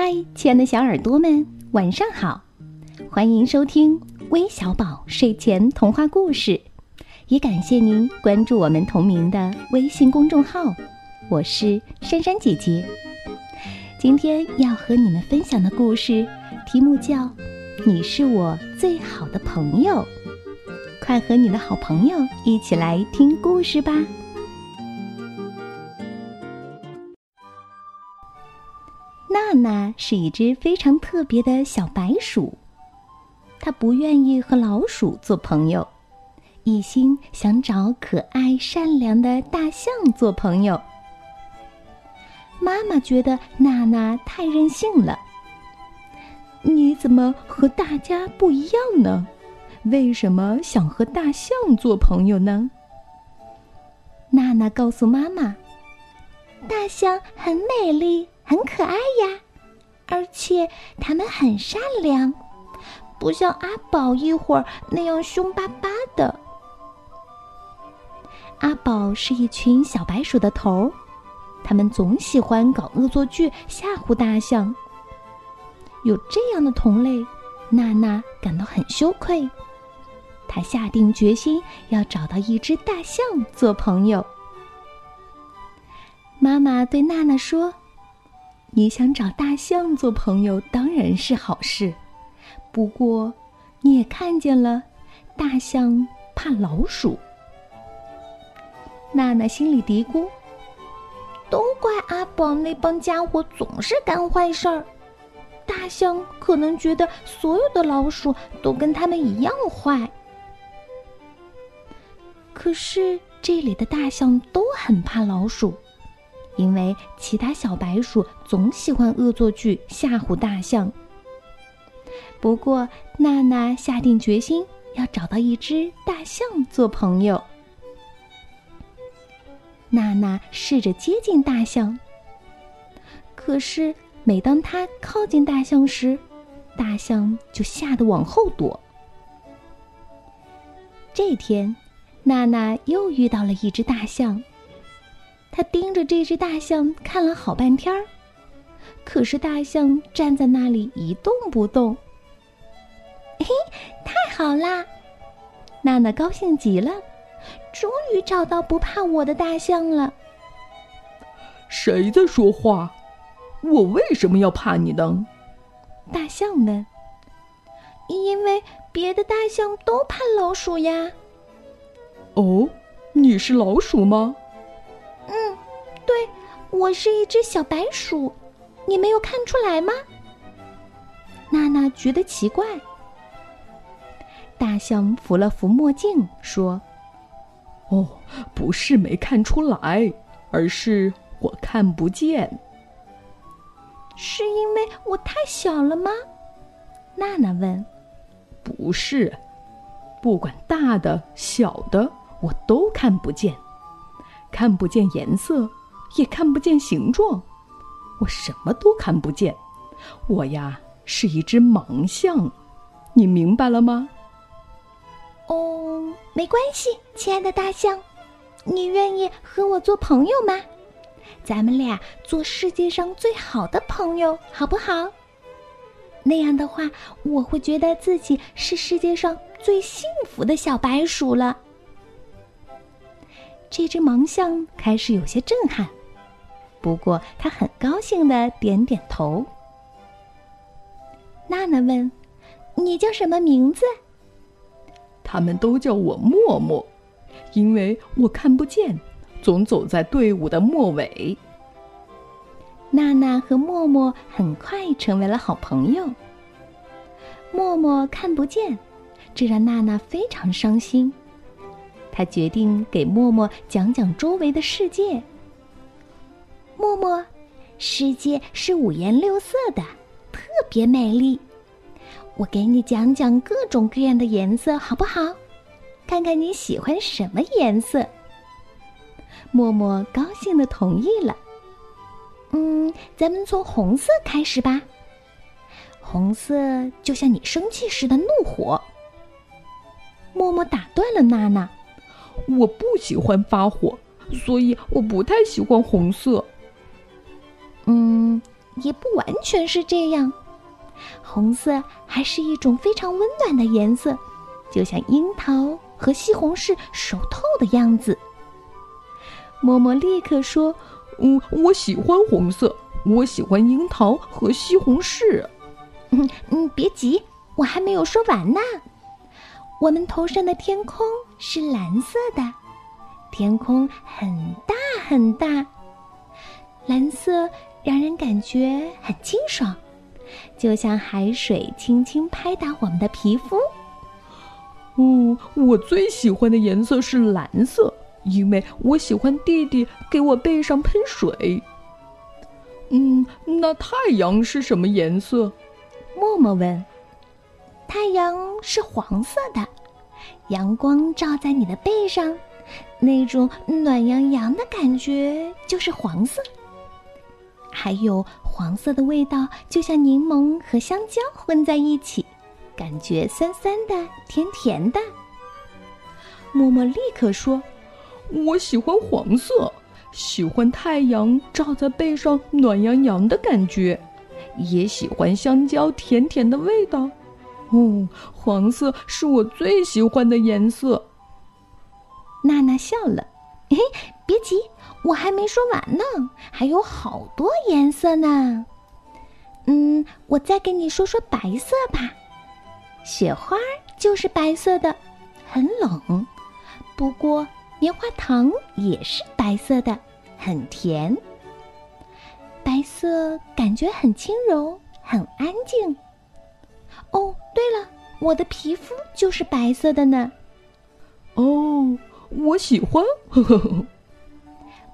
嗨，亲爱的小耳朵们，晚上好！欢迎收听微小宝睡前童话故事，也感谢您关注我们同名的微信公众号。我是珊珊姐姐，今天要和你们分享的故事题目叫《你是我最好的朋友》，快和你的好朋友一起来听故事吧。娜娜是一只非常特别的小白鼠，它不愿意和老鼠做朋友，一心想找可爱善良的大象做朋友。妈妈觉得娜娜太任性了。你怎么和大家不一样呢？为什么想和大象做朋友呢？娜娜告诉妈妈：“大象很美丽。”很可爱呀，而且他们很善良，不像阿宝一会儿那样凶巴巴的。阿宝是一群小白鼠的头，他们总喜欢搞恶作剧吓唬大象。有这样的同类，娜娜感到很羞愧。她下定决心要找到一只大象做朋友。妈妈对娜娜说。你想找大象做朋友当然是好事，不过你也看见了，大象怕老鼠。娜娜心里嘀咕：“都怪阿宝那帮家伙总是干坏事儿，大象可能觉得所有的老鼠都跟他们一样坏。可是这里的大象都很怕老鼠。”因为其他小白鼠总喜欢恶作剧吓唬大象。不过，娜娜下定决心要找到一只大象做朋友。娜娜试着接近大象，可是每当她靠近大象时，大象就吓得往后躲。这天，娜娜又遇到了一只大象。他盯着这只大象看了好半天儿，可是大象站在那里一动不动。嘿，太好啦！娜娜高兴极了，终于找到不怕我的大象了。谁在说话？我为什么要怕你呢？大象问。因为别的大象都怕老鼠呀。哦，你是老鼠吗？我是一只小白鼠，你没有看出来吗？娜娜觉得奇怪。大象扶了扶墨镜，说：“哦，不是没看出来，而是我看不见。是因为我太小了吗？”娜娜问。“不是，不管大的小的，我都看不见，看不见颜色。”也看不见形状，我什么都看不见。我呀是一只盲象，你明白了吗？哦，没关系，亲爱的大象，你愿意和我做朋友吗？咱们俩做世界上最好的朋友，好不好？那样的话，我会觉得自己是世界上最幸福的小白鼠了。这只盲象开始有些震撼。不过，他很高兴的点点头。娜娜问：“你叫什么名字？”他们都叫我默默，因为我看不见，总走在队伍的末尾。娜娜和默默很快成为了好朋友。默默看不见，这让娜娜非常伤心。她决定给默默讲讲周围的世界。默默，世界是五颜六色的，特别美丽。我给你讲讲各种各样的颜色，好不好？看看你喜欢什么颜色。默默高兴的同意了。嗯，咱们从红色开始吧。红色就像你生气时的怒火。默默打断了娜娜：“我不喜欢发火，所以我不太喜欢红色。”嗯，也不完全是这样。红色还是一种非常温暖的颜色，就像樱桃和西红柿熟透的样子。默默立刻说：“嗯，我喜欢红色，我喜欢樱桃和西红柿。”嗯嗯，别急，我还没有说完呢。我们头上的天空是蓝色的，天空很大很大，蓝色让人感觉很清爽。就像海水轻轻拍打我们的皮肤。哦，我最喜欢的颜色是蓝色，因为我喜欢弟弟给我背上喷水。嗯，那太阳是什么颜色？默默问。太阳是黄色的，阳光照在你的背上，那种暖洋洋的感觉就是黄色。还有黄色的味道，就像柠檬和香蕉混在一起，感觉酸酸的、甜甜的。默默立刻说：“我喜欢黄色，喜欢太阳照在背上暖洋洋的感觉，也喜欢香蕉甜甜的味道。哦，黄色是我最喜欢的颜色。”娜娜笑了：“嘿，别急。”我还没说完呢，还有好多颜色呢。嗯，我再给你说说白色吧。雪花就是白色的，很冷。不过棉花糖也是白色的，很甜。白色感觉很轻柔，很安静。哦，对了，我的皮肤就是白色的呢。哦，我喜欢。呵呵呵。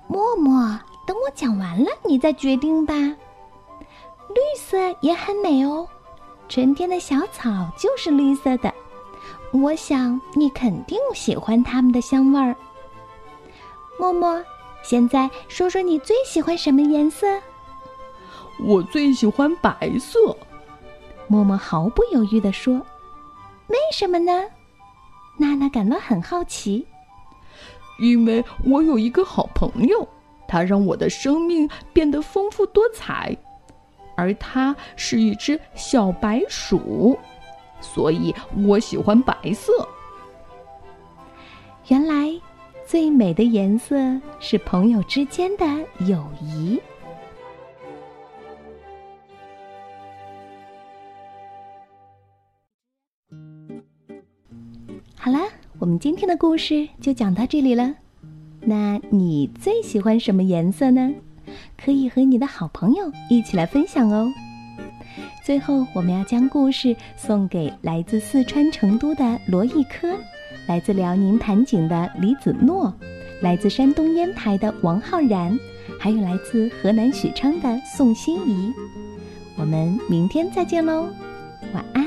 默默，等我讲完了，你再决定吧。绿色也很美哦，春天的小草就是绿色的。我想你肯定喜欢它们的香味儿。默默，现在说说你最喜欢什么颜色？我最喜欢白色。默默毫不犹豫地说：“为什么呢？”娜娜感到很好奇。因为我有一个好朋友，他让我的生命变得丰富多彩，而他是一只小白鼠，所以我喜欢白色。原来，最美的颜色是朋友之间的友谊。我们今天的故事就讲到这里了。那你最喜欢什么颜色呢？可以和你的好朋友一起来分享哦。最后，我们要将故事送给来自四川成都的罗艺科，来自辽宁盘锦的李子诺，来自山东烟台的王浩然，还有来自河南许昌的宋欣怡。我们明天再见喽，晚安。